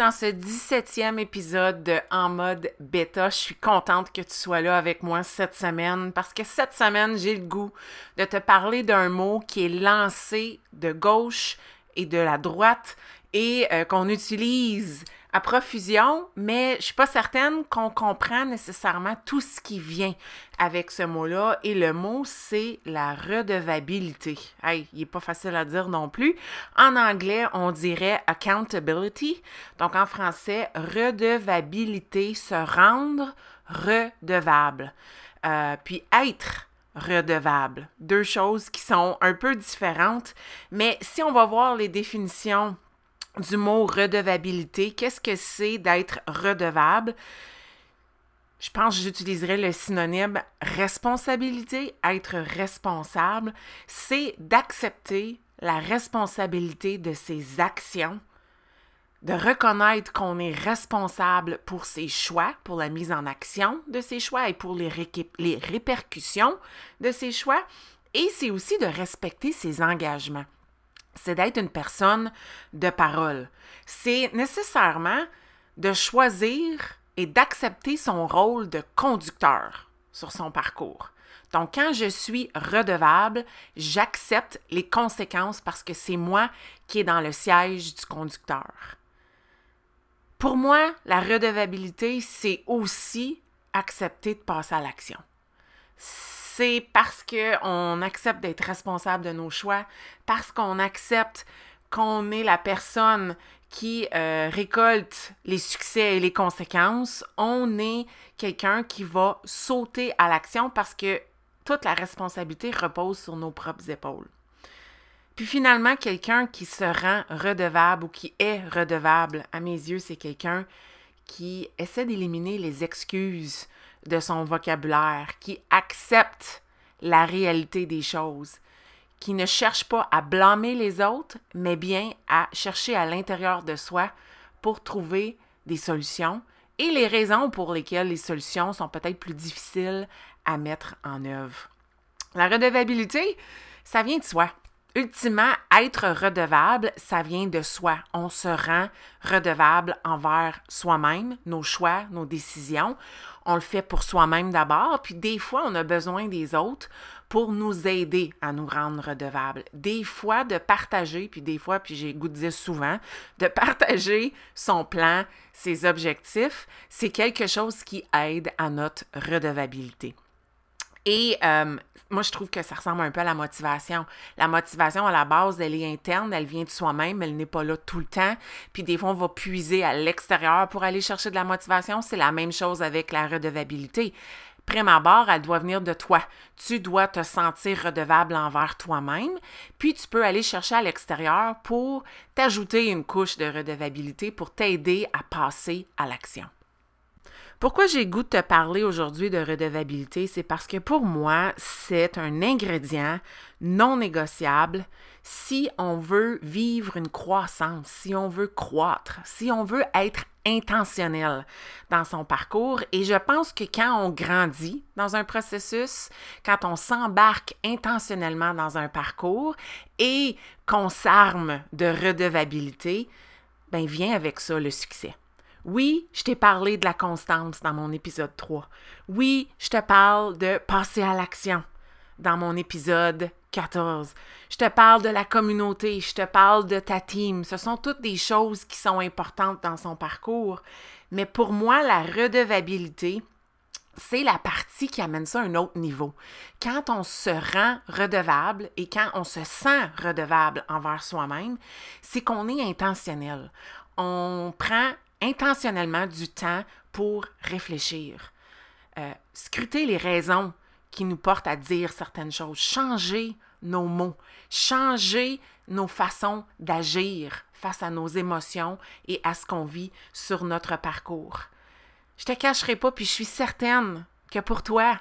Dans ce 17e épisode de En mode bêta. Je suis contente que tu sois là avec moi cette semaine parce que cette semaine, j'ai le goût de te parler d'un mot qui est lancé de gauche et de la droite et euh, qu'on utilise à profusion, mais je suis pas certaine qu'on comprend nécessairement tout ce qui vient avec ce mot-là. Et le mot, c'est la redevabilité. Hey, il est pas facile à dire non plus. En anglais, on dirait accountability. Donc en français, redevabilité, se rendre redevable. Euh, puis être redevable. Deux choses qui sont un peu différentes. Mais si on va voir les définitions du mot redevabilité. Qu'est-ce que c'est d'être redevable? Je pense que j'utiliserai le synonyme responsabilité, être responsable. C'est d'accepter la responsabilité de ses actions, de reconnaître qu'on est responsable pour ses choix, pour la mise en action de ses choix et pour les, les répercussions de ses choix. Et c'est aussi de respecter ses engagements c'est d'être une personne de parole. C'est nécessairement de choisir et d'accepter son rôle de conducteur sur son parcours. Donc, quand je suis redevable, j'accepte les conséquences parce que c'est moi qui est dans le siège du conducteur. Pour moi, la redevabilité, c'est aussi accepter de passer à l'action c'est parce qu'on accepte d'être responsable de nos choix, parce qu'on accepte qu'on est la personne qui euh, récolte les succès et les conséquences, on est quelqu'un qui va sauter à l'action parce que toute la responsabilité repose sur nos propres épaules. Puis finalement, quelqu'un qui se rend redevable ou qui est redevable, à mes yeux, c'est quelqu'un qui essaie d'éliminer les excuses de son vocabulaire, qui accepte la réalité des choses, qui ne cherche pas à blâmer les autres, mais bien à chercher à l'intérieur de soi pour trouver des solutions et les raisons pour lesquelles les solutions sont peut-être plus difficiles à mettre en œuvre. La redevabilité, ça vient de soi. Ultimement, être redevable, ça vient de soi. On se rend redevable envers soi-même, nos choix, nos décisions. On le fait pour soi-même d'abord, puis des fois, on a besoin des autres pour nous aider à nous rendre redevables. Des fois, de partager, puis des fois, puis j'ai goût de dire souvent, de partager son plan, ses objectifs, c'est quelque chose qui aide à notre redevabilité. Et euh, moi, je trouve que ça ressemble un peu à la motivation. La motivation, à la base, elle est interne, elle vient de soi-même, elle n'est pas là tout le temps. Puis des fois, on va puiser à l'extérieur pour aller chercher de la motivation. C'est la même chose avec la redevabilité. Prime abord, elle doit venir de toi. Tu dois te sentir redevable envers toi-même, puis tu peux aller chercher à l'extérieur pour t'ajouter une couche de redevabilité pour t'aider à passer à l'action. Pourquoi j'ai goût de te parler aujourd'hui de redevabilité? C'est parce que pour moi, c'est un ingrédient non négociable si on veut vivre une croissance, si on veut croître, si on veut être intentionnel dans son parcours. Et je pense que quand on grandit dans un processus, quand on s'embarque intentionnellement dans un parcours et qu'on s'arme de redevabilité, ben vient avec ça le succès. Oui, je t'ai parlé de la constance dans mon épisode 3. Oui, je te parle de passer à l'action dans mon épisode 14. Je te parle de la communauté, je te parle de ta team. Ce sont toutes des choses qui sont importantes dans son parcours. Mais pour moi, la redevabilité, c'est la partie qui amène ça à un autre niveau. Quand on se rend redevable et quand on se sent redevable envers soi-même, c'est qu'on est intentionnel. On prend intentionnellement du temps pour réfléchir. Euh, scruter les raisons qui nous portent à dire certaines choses. Changer nos mots, changer nos façons d'agir face à nos émotions et à ce qu'on vit sur notre parcours. Je te cacherai pas, puis je suis certaine que pour toi,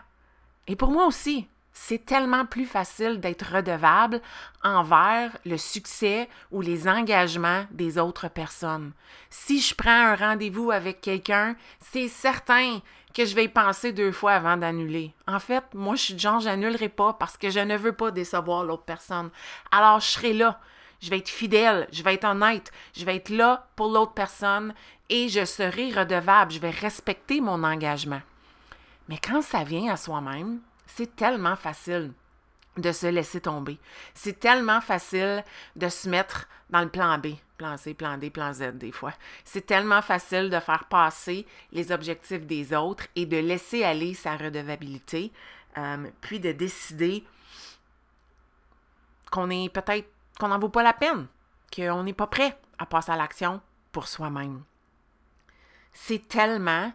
et pour moi aussi, c'est tellement plus facile d'être redevable envers le succès ou les engagements des autres personnes. Si je prends un rendez-vous avec quelqu'un, c'est certain que je vais y penser deux fois avant d'annuler. En fait, moi, je suis genre, j'annulerai pas parce que je ne veux pas décevoir l'autre personne. Alors, je serai là. Je vais être fidèle, je vais être honnête, je vais être là pour l'autre personne et je serai redevable, je vais respecter mon engagement. Mais quand ça vient à soi-même, c'est tellement facile de se laisser tomber. C'est tellement facile de se mettre dans le plan B, plan C, plan D, plan Z des fois. C'est tellement facile de faire passer les objectifs des autres et de laisser aller sa redevabilité, euh, puis de décider qu'on est peut-être qu'on n'en vaut pas la peine, qu'on n'est pas prêt à passer à l'action pour soi-même. C'est tellement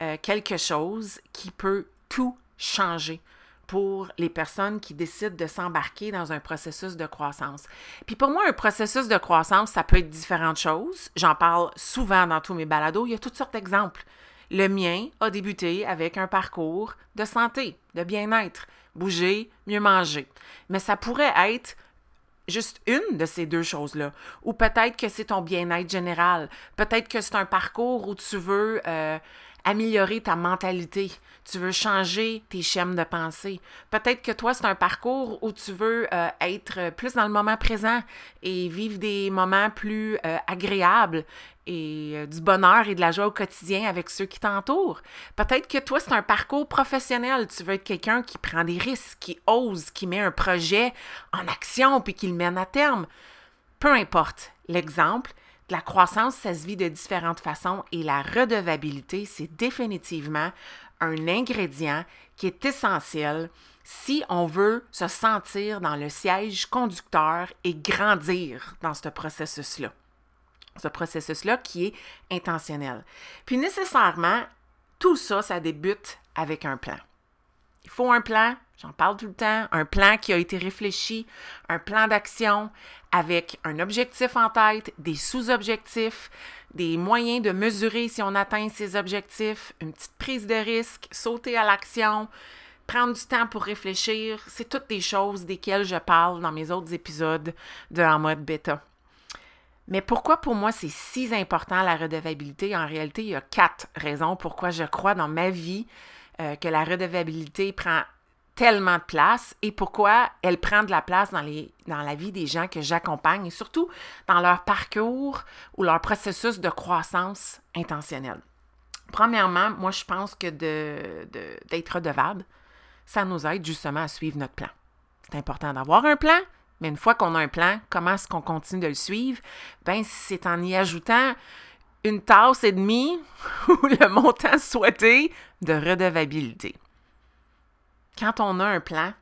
euh, quelque chose qui peut tout changer pour les personnes qui décident de s'embarquer dans un processus de croissance. Puis pour moi, un processus de croissance, ça peut être différentes choses. J'en parle souvent dans tous mes balados. Il y a toutes sortes d'exemples. Le mien a débuté avec un parcours de santé, de bien-être, bouger, mieux manger. Mais ça pourrait être juste une de ces deux choses-là. Ou peut-être que c'est ton bien-être général. Peut-être que c'est un parcours où tu veux euh, améliorer ta mentalité. Tu veux changer tes schèmes de pensée. Peut-être que toi, c'est un parcours où tu veux euh, être plus dans le moment présent et vivre des moments plus euh, agréables et euh, du bonheur et de la joie au quotidien avec ceux qui t'entourent. Peut-être que toi, c'est un parcours professionnel. Tu veux être quelqu'un qui prend des risques, qui ose, qui met un projet en action puis qui le mène à terme. Peu importe l'exemple, la croissance, ça se vit de différentes façons et la redevabilité, c'est définitivement un ingrédient qui est essentiel si on veut se sentir dans le siège conducteur et grandir dans ce processus-là. Ce processus-là qui est intentionnel. Puis nécessairement, tout ça, ça débute avec un plan. Il faut un plan, j'en parle tout le temps, un plan qui a été réfléchi, un plan d'action avec un objectif en tête, des sous-objectifs, des moyens de mesurer si on atteint ces objectifs, une petite prise de risque, sauter à l'action, prendre du temps pour réfléchir. C'est toutes des choses desquelles je parle dans mes autres épisodes de En mode bêta. Mais pourquoi pour moi c'est si important la redevabilité? En réalité, il y a quatre raisons pourquoi je crois dans ma vie euh, que la redevabilité prend tellement de place et pourquoi elle prend de la place dans, les, dans la vie des gens que j'accompagne et surtout dans leur parcours ou leur processus de croissance intentionnelle. Premièrement, moi, je pense que d'être de, redevable, ça nous aide justement à suivre notre plan. C'est important d'avoir un plan, mais une fois qu'on a un plan, comment est-ce qu'on continue de le suivre? Ben, c'est en y ajoutant une tasse et demie ou le montant souhaité de redevabilité. Quand on a un plan,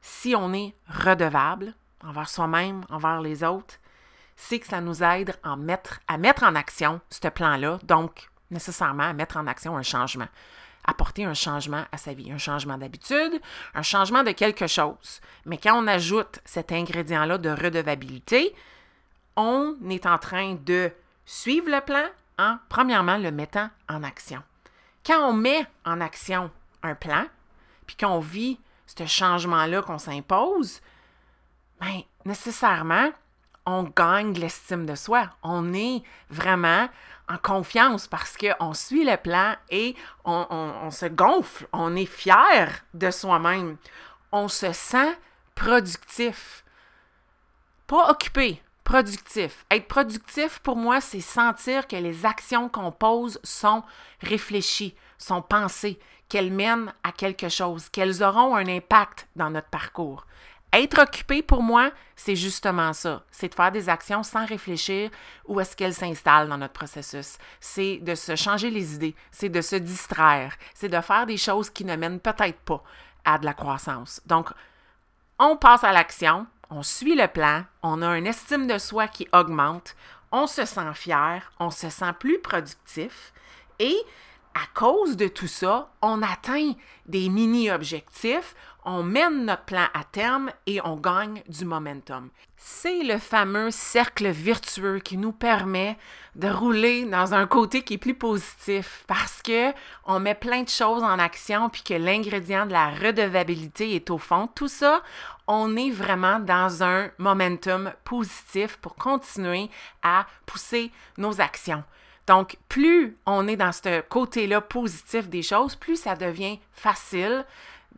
si on est redevable envers soi-même, envers les autres, c'est que ça nous aide à mettre, en action ce plan-là, donc nécessairement à mettre en action un changement, apporter un changement à sa vie, un changement d'habitude, un changement de quelque chose. Mais quand on ajoute cet ingrédient-là de redevabilité, on est en train de suivre le plan en, premièrement, le mettant en action. Quand on met en action un plan, puis qu'on vit ce changement-là qu'on s'impose, bien, nécessairement, on gagne l'estime de soi. On est vraiment en confiance parce qu'on suit le plan et on, on se gonfle. On est fier de soi-même. On se sent productif. Pas occupé, productif. Être productif, pour moi, c'est sentir que les actions qu'on pose sont réfléchies, sont pensées, qu'elles mènent à quelque chose, qu'elles auront un impact dans notre parcours. Être occupé, pour moi, c'est justement ça. C'est de faire des actions sans réfléchir où est-ce qu'elles s'installent dans notre processus. C'est de se changer les idées, c'est de se distraire, c'est de faire des choses qui ne mènent peut-être pas à de la croissance. Donc, on passe à l'action, on suit le plan, on a une estime de soi qui augmente, on se sent fier, on se sent plus productif et à cause de tout ça, on atteint des mini-objectifs, on mène notre plan à terme et on gagne du momentum. C'est le fameux cercle vertueux qui nous permet de rouler dans un côté qui est plus positif parce que on met plein de choses en action puis que l'ingrédient de la redevabilité est au fond. Tout ça, on est vraiment dans un momentum positif pour continuer à pousser nos actions. Donc, plus on est dans ce côté-là positif des choses, plus ça devient facile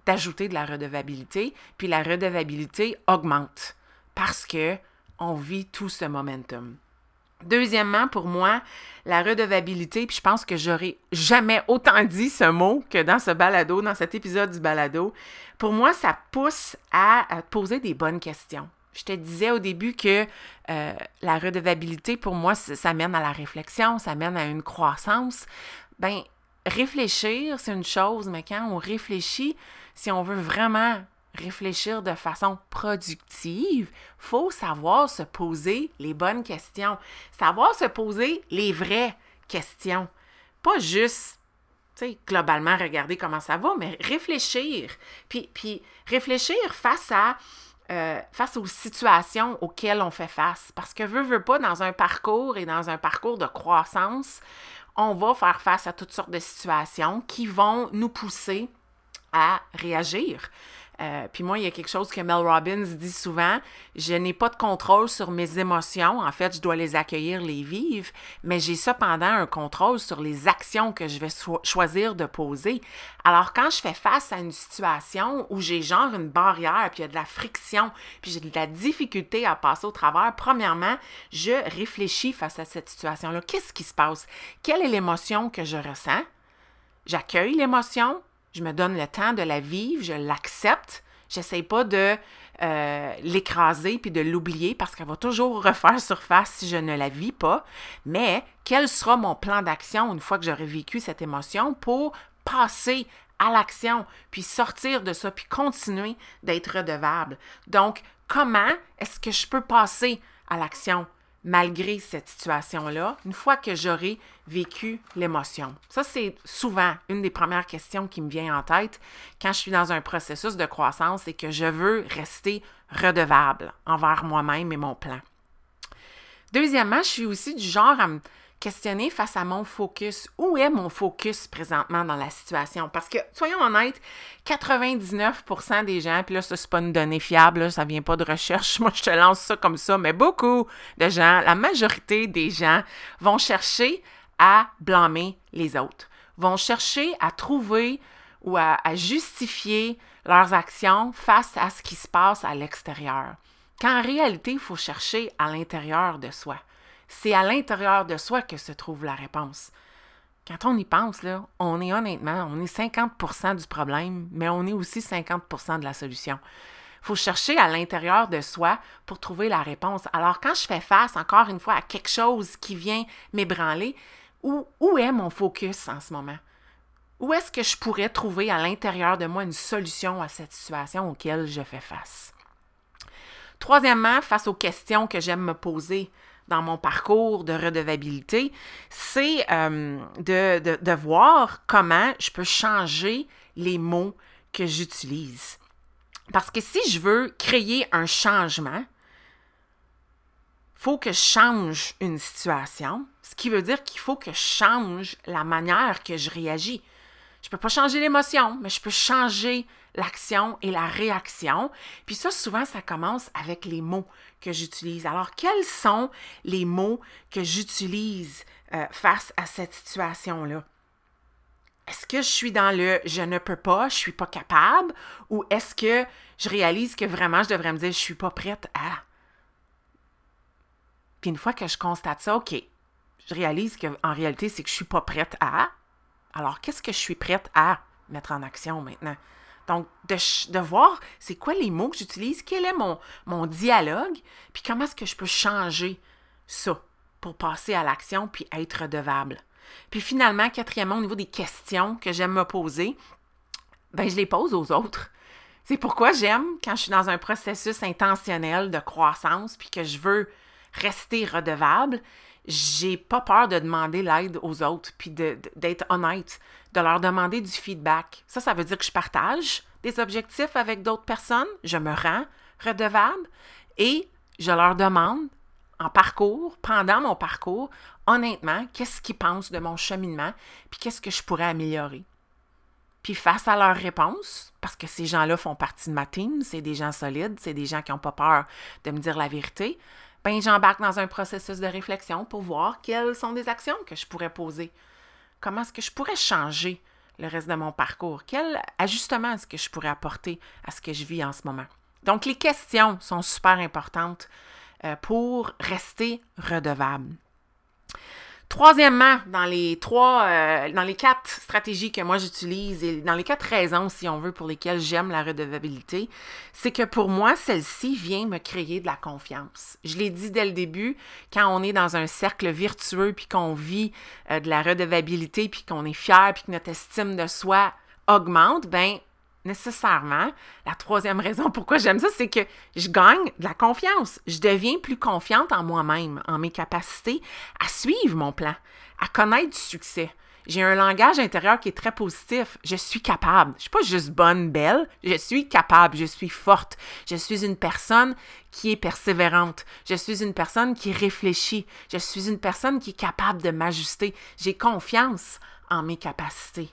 d'ajouter de la redevabilité, puis la redevabilité augmente parce que on vit tout ce momentum. Deuxièmement, pour moi, la redevabilité, puis je pense que j'aurais jamais autant dit ce mot que dans ce balado, dans cet épisode du balado. Pour moi, ça pousse à, poser des bonnes questions. Je te disais au début que euh, la redevabilité, pour moi, ça mène à la réflexion, ça mène à une croissance. Ben, réfléchir, c'est une chose, mais quand on réfléchit, si on veut vraiment réfléchir de façon productive, faut savoir se poser les bonnes questions, savoir se poser les vraies questions, pas juste tu sais, globalement regarder comment ça va, mais réfléchir. Puis, puis réfléchir face à euh, face aux situations auxquelles on fait face. Parce que veut, veut pas, dans un parcours et dans un parcours de croissance, on va faire face à toutes sortes de situations qui vont nous pousser à réagir. Euh, puis moi, il y a quelque chose que Mel Robbins dit souvent, je n'ai pas de contrôle sur mes émotions, en fait, je dois les accueillir, les vivre, mais j'ai cependant un contrôle sur les actions que je vais choisir de poser. Alors quand je fais face à une situation où j'ai genre une barrière, puis il y a de la friction, puis j'ai de la difficulté à passer au travers, premièrement, je réfléchis face à cette situation-là. Qu'est-ce qui se passe? Quelle est l'émotion que je ressens? J'accueille l'émotion, je me donne le temps de la vivre, je l'accepte. J'essaie pas de euh, l'écraser puis de l'oublier parce qu'elle va toujours refaire surface si je ne la vis pas. Mais quel sera mon plan d'action une fois que j'aurai vécu cette émotion pour passer à l'action, puis sortir de ça, puis continuer d'être redevable? Donc, comment est-ce que je peux passer à l'action? Malgré cette situation-là, une fois que j'aurai vécu l'émotion? Ça, c'est souvent une des premières questions qui me vient en tête quand je suis dans un processus de croissance et que je veux rester redevable envers moi-même et mon plan. Deuxièmement, je suis aussi du genre à questionner face à mon focus. Où est mon focus présentement dans la situation? Parce que, soyons honnêtes, 99% des gens, puis là, ça, c'est pas une donnée fiable, là, ça vient pas de recherche, moi, je te lance ça comme ça, mais beaucoup de gens, la majorité des gens vont chercher à blâmer les autres, vont chercher à trouver ou à, justifier leurs actions face à ce qui se passe à l'extérieur. Quand réalité, il faut chercher à l'intérieur de soi c'est à l'intérieur de soi que se trouve la réponse. Quand on y pense, on est honnêtement, on est 50% du problème, mais on est aussi 50% de la solution. Il faut chercher à l'intérieur de soi pour trouver la réponse. Alors, quand je fais face, encore une fois, à quelque chose qui vient m'ébranler, où, où est mon focus en ce moment? Où est-ce que je pourrais trouver à l'intérieur de moi une solution à cette situation auquel je fais face? Troisièmement, face aux questions que j'aime me poser, dans mon parcours de redevabilité, c'est euh, de, voir comment je peux changer les mots que j'utilise. Parce que si je veux créer un changement, faut que je change une situation, ce qui veut dire qu'il faut que je change la manière que je réagis. Je ne peux pas changer l'émotion, mais je peux changer l'action et la réaction. Puis ça, souvent, ça commence avec les mots que j'utilise. Alors, quels sont les mots que j'utilise euh, face à cette situation-là? Est-ce que je suis dans le je ne peux pas, je suis pas capable, ou est-ce que je réalise que vraiment je devrais me dire je suis pas prête à. Puis une fois que je constate ça, OK, je réalise qu'en réalité, c'est que je suis pas prête à. Alors, qu'est-ce que je suis prête à mettre en action maintenant? Donc, de, voir c'est quoi les mots que j'utilise, quel est mon, mon dialogue, puis comment est-ce que je peux changer ça pour passer à l'action puis être redevable. Puis finalement, quatrièmement, au niveau des questions que j'aime me poser, ben je les pose aux autres. C'est pourquoi j'aime quand je suis dans un processus intentionnel de croissance puis que je veux rester redevable, j'ai pas peur de demander l'aide aux autres, puis d'être honnête, de leur demander du feedback. Ça, ça veut dire que je partage des objectifs avec d'autres personnes, je me rends redevable et je leur demande en parcours, pendant mon parcours, honnêtement, qu'est-ce qu'ils pensent de mon cheminement, puis qu'est-ce que je pourrais améliorer. Puis face à leurs réponses, parce que ces gens-là font partie de ma team, c'est des gens solides, c'est des gens qui n'ont pas peur de me dire la vérité, ben j'embarque dans un processus de réflexion pour voir quelles sont des actions que je pourrais poser. Comment est-ce que je pourrais changer le reste de mon parcours? Quel ajustement est-ce que je pourrais apporter à ce que je vis en ce moment? Donc, les questions sont super importantes euh, pour rester redevable. Troisièmement, dans les trois, euh, dans les quatre stratégies que moi j'utilise et dans les quatre raisons, si on veut, pour lesquelles j'aime la redevabilité, c'est que pour moi, celle-ci vient me créer de la confiance. Je l'ai dit dès le début, quand on est dans un cercle virtueux puis qu'on vit euh, de la redevabilité puis qu'on est fier puis que notre estime de soi augmente, ben nécessairement. La troisième raison pourquoi j'aime ça, c'est que je gagne de la confiance. Je deviens plus confiante en moi-même, en mes capacités à suivre mon plan, à connaître du succès. J'ai un langage intérieur qui est très positif. Je suis capable. Je ne suis pas juste bonne, belle. Je suis capable. Je suis forte. Je suis une personne qui est persévérante. Je suis une personne qui réfléchit. Je suis une personne qui est capable de m'ajuster. J'ai confiance en mes capacités.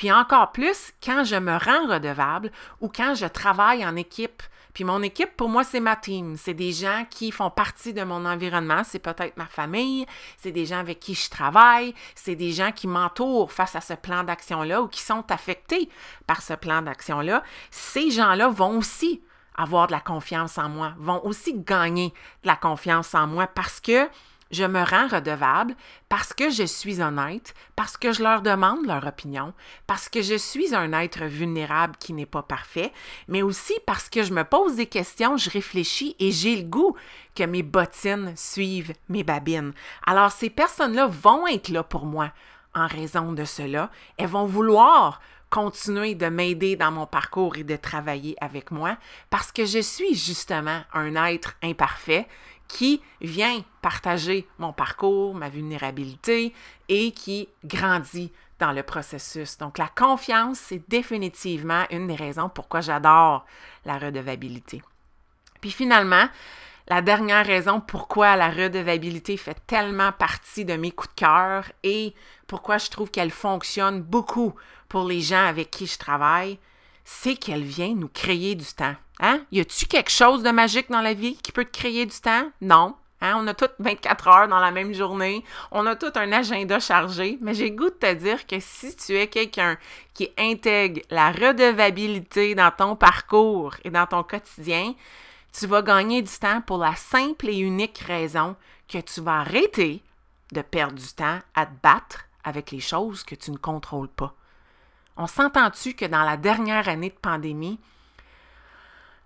Puis encore plus, quand je me rends redevable ou quand je travaille en équipe. Puis mon équipe, pour moi, c'est ma team. C'est des gens qui font partie de mon environnement. C'est peut-être ma famille. C'est des gens avec qui je travaille. C'est des gens qui m'entourent face à ce plan d'action-là ou qui sont affectés par ce plan d'action-là. Ces gens-là vont aussi avoir de la confiance en moi, vont aussi gagner de la confiance en moi parce que je me rends redevable parce que je suis honnête, parce que je leur demande leur opinion, parce que je suis un être vulnérable qui n'est pas parfait, mais aussi parce que je me pose des questions, je réfléchis et j'ai le goût que mes bottines suivent mes babines. Alors ces personnes-là vont être là pour moi en raison de cela. Elles vont vouloir continuer de m'aider dans mon parcours et de travailler avec moi parce que je suis justement un être imparfait qui vient partager mon parcours, ma vulnérabilité et qui grandit dans le processus. Donc la confiance, c'est définitivement une des raisons pourquoi j'adore la redevabilité. Puis finalement, la dernière raison pourquoi la redevabilité fait tellement partie de mes coups de cœur et pourquoi je trouve qu'elle fonctionne beaucoup pour les gens avec qui je travaille, c'est qu'elle vient nous créer du temps. Hein? Y a-tu quelque chose de magique dans la vie qui peut te créer du temps? Non. Hein? On a toutes 24 heures dans la même journée. On a tout un agenda chargé. Mais j'ai goût de te dire que si tu es quelqu'un qui intègre la redevabilité dans ton parcours et dans ton quotidien, tu vas gagner du temps pour la simple et unique raison que tu vas arrêter de perdre du temps à te battre avec les choses que tu ne contrôles pas. On s'entend-tu que dans la dernière année de pandémie,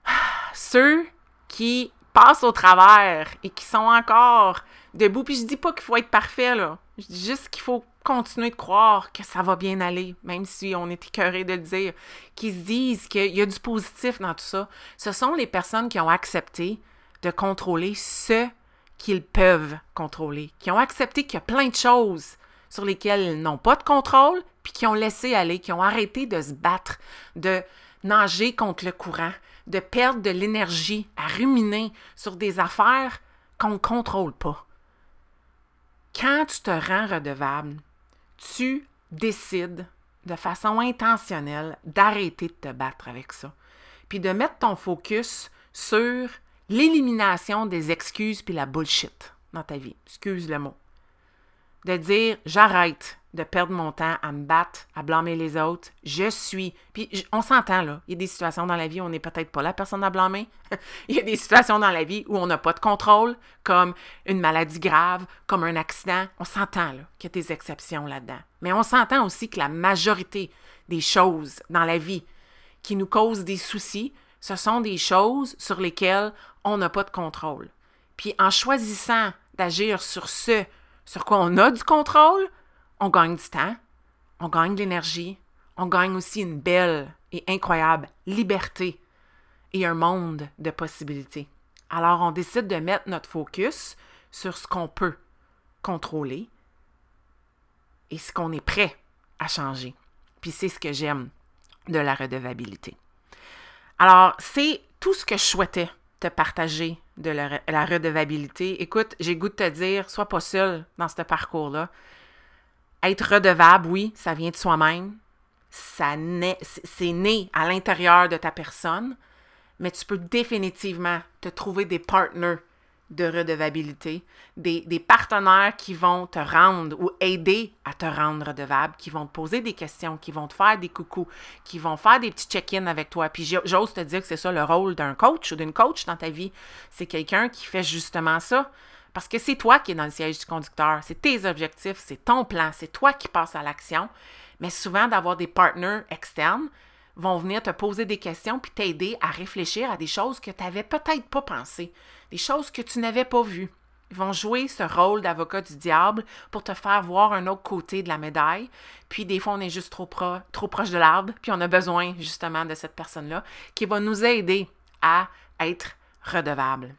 ceux qui passent au travers et qui sont encore debout, puis je dis pas qu'il faut être parfait, là. Je dis juste qu'il faut continuer de croire que ça va bien aller, même si on est écœuré de le dire, qui se disent qu'il y a du positif dans tout ça. Ce sont les personnes qui ont accepté de contrôler ce qu'ils peuvent contrôler, qui ont accepté qu'il y a plein de choses sur lesquelles ils n'ont pas de contrôle, puis qui ont laissé aller, qui ont arrêté de se battre, de nager contre le courant, de perdre de l'énergie à ruminer sur des affaires qu'on ne contrôle pas. Quand tu te rends redevable, tu décides de façon intentionnelle d'arrêter de te battre avec ça, puis de mettre ton focus sur l'élimination des excuses puis la bullshit dans ta vie. Excuse le mot. De dire j'arrête de perdre mon temps à me battre, à blâmer les autres. Je suis. Puis on s'entend là. Il y a des situations dans la vie où on n'est peut-être pas la personne à blâmer. Il y a des situations dans la vie où on n'a pas de contrôle, comme une maladie grave, comme un accident. On s'entend là qu'il y a des exceptions là-dedans. Mais on s'entend aussi que la majorité des choses dans la vie qui nous causent des soucis, ce sont des choses sur lesquelles on n'a pas de contrôle. Puis en choisissant d'agir sur ce sur quoi on a du contrôle, on gagne du temps, on gagne de l'énergie, on gagne aussi une belle et incroyable liberté et un monde de possibilités. Alors on décide de mettre notre focus sur ce qu'on peut contrôler et ce qu'on est prêt à changer. Puis c'est ce que j'aime de la redevabilité. Alors, c'est tout ce que je souhaitais te partager de la, redevabilité. Écoute, j'ai goût de te dire, sois pas seul dans ce parcours-là. Être redevable, oui, ça vient de soi-même. Ça c'est né à l'intérieur de ta personne, mais tu peux définitivement te trouver des partenaires de redevabilité, des, des, partenaires qui vont te rendre ou aider à te rendre redevable, qui vont te poser des questions, qui vont te faire des coucous, qui vont faire des petits check-ins avec toi. Puis j'ose te dire que c'est ça le rôle d'un coach ou d'une coach dans ta vie. C'est quelqu'un qui fait justement ça. Parce que c'est toi qui es dans le siège du conducteur, c'est tes objectifs, c'est ton plan, c'est toi qui passes à l'action. Mais souvent, d'avoir des partenaires externes, vont venir te poser des questions puis t'aider à réfléchir à des choses que tu n'avais peut-être pas pensées, des choses que tu n'avais pas vues. Ils vont jouer ce rôle d'avocat du diable pour te faire voir un autre côté de la médaille. Puis des fois, on est juste trop, trop proche de l'arbre, puis on a besoin justement de cette personne-là qui va nous aider à être redevable.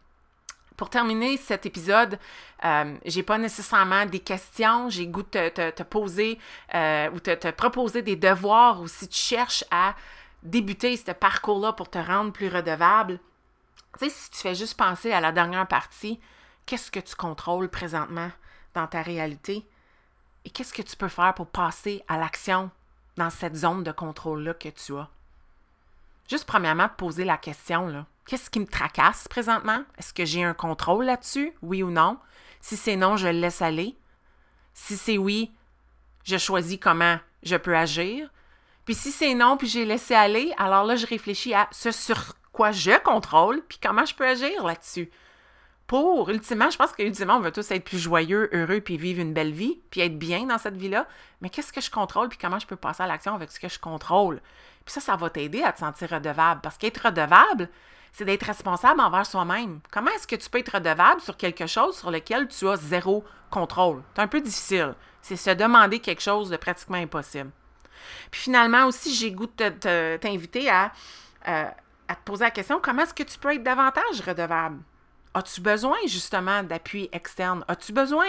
Pour terminer cet épisode, euh, j'ai pas nécessairement des questions, j'ai goût de te, poser euh, ou te, te proposer des devoirs ou si tu cherches à débuter ce parcours-là pour te rendre plus redevable. Tu sais, si tu fais juste penser à la dernière partie, qu'est-ce que tu contrôles présentement dans ta réalité? Et qu'est-ce que tu peux faire pour passer à l'action dans cette zone de contrôle-là que tu as? Juste premièrement, te poser la question, là. Qu'est-ce qui me tracasse présentement? Est-ce que j'ai un contrôle là-dessus? Oui ou non? Si c'est non, je le laisse aller. Si c'est oui, je choisis comment je peux agir. Puis si c'est non, puis j'ai laissé aller, alors là, je réfléchis à ce sur quoi je contrôle, puis comment je peux agir là-dessus. Pour, ultimement, je pense qu'ultimement, on veut tous être plus joyeux, heureux, puis vivre une belle vie, puis être bien dans cette vie-là. Mais qu'est-ce que je contrôle, puis comment je peux passer à l'action avec ce que je contrôle? Puis ça, ça va t'aider à te sentir redevable. Parce qu'être redevable, c'est d'être responsable envers soi-même. Comment est-ce que tu peux être redevable sur quelque chose sur lequel tu as zéro contrôle? C'est un peu difficile. C'est se demander quelque chose de pratiquement impossible. Puis finalement aussi, j'ai goût de t'inviter à, euh, à te poser la question, comment est-ce que tu peux être davantage redevable? As-tu besoin justement d'appui externe? As-tu besoin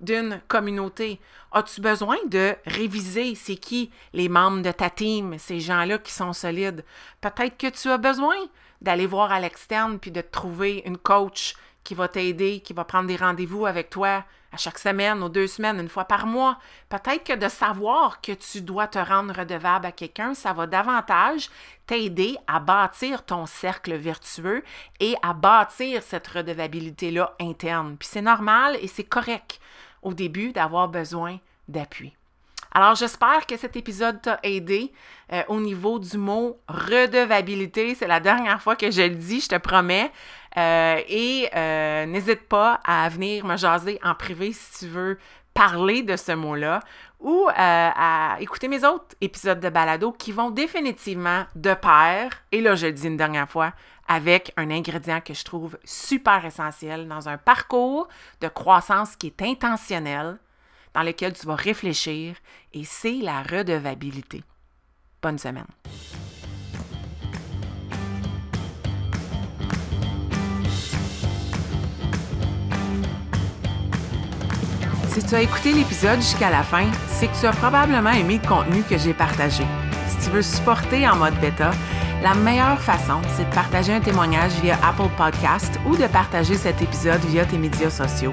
d'une communauté? As-tu besoin de réviser c'est qui les membres de ta team, ces gens-là qui sont solides? Peut-être que tu as besoin d'aller voir à l'externe puis de trouver une coach qui va t'aider, qui va prendre des rendez-vous avec toi à chaque semaine ou deux semaines, une fois par mois. Peut-être que de savoir que tu dois te rendre redevable à quelqu'un, ça va davantage t'aider à bâtir ton cercle vertueux et à bâtir cette redevabilité-là interne. Puis c'est normal et c'est correct au début d'avoir besoin d'appui. Alors, j'espère que cet épisode t'a aidé euh, au niveau du mot redevabilité. C'est la dernière fois que je le dis, je te promets. Euh, et euh, n'hésite pas à venir me jaser en privé si tu veux parler de ce mot-là ou à écouter mes autres épisodes de balado qui vont définitivement de pair, et là je le dis une dernière fois, avec un ingrédient que je trouve super essentiel dans un parcours de croissance qui est intentionnel, dans lequel tu vas réfléchir et c'est la redevabilité. Bonne semaine. Si tu as écouté l'épisode jusqu'à la fin, c'est que tu as probablement aimé le contenu que j'ai partagé. Si tu veux supporter en mode bêta, la meilleure façon, c'est de partager un témoignage via Apple Podcast ou de partager cet épisode via tes médias sociaux.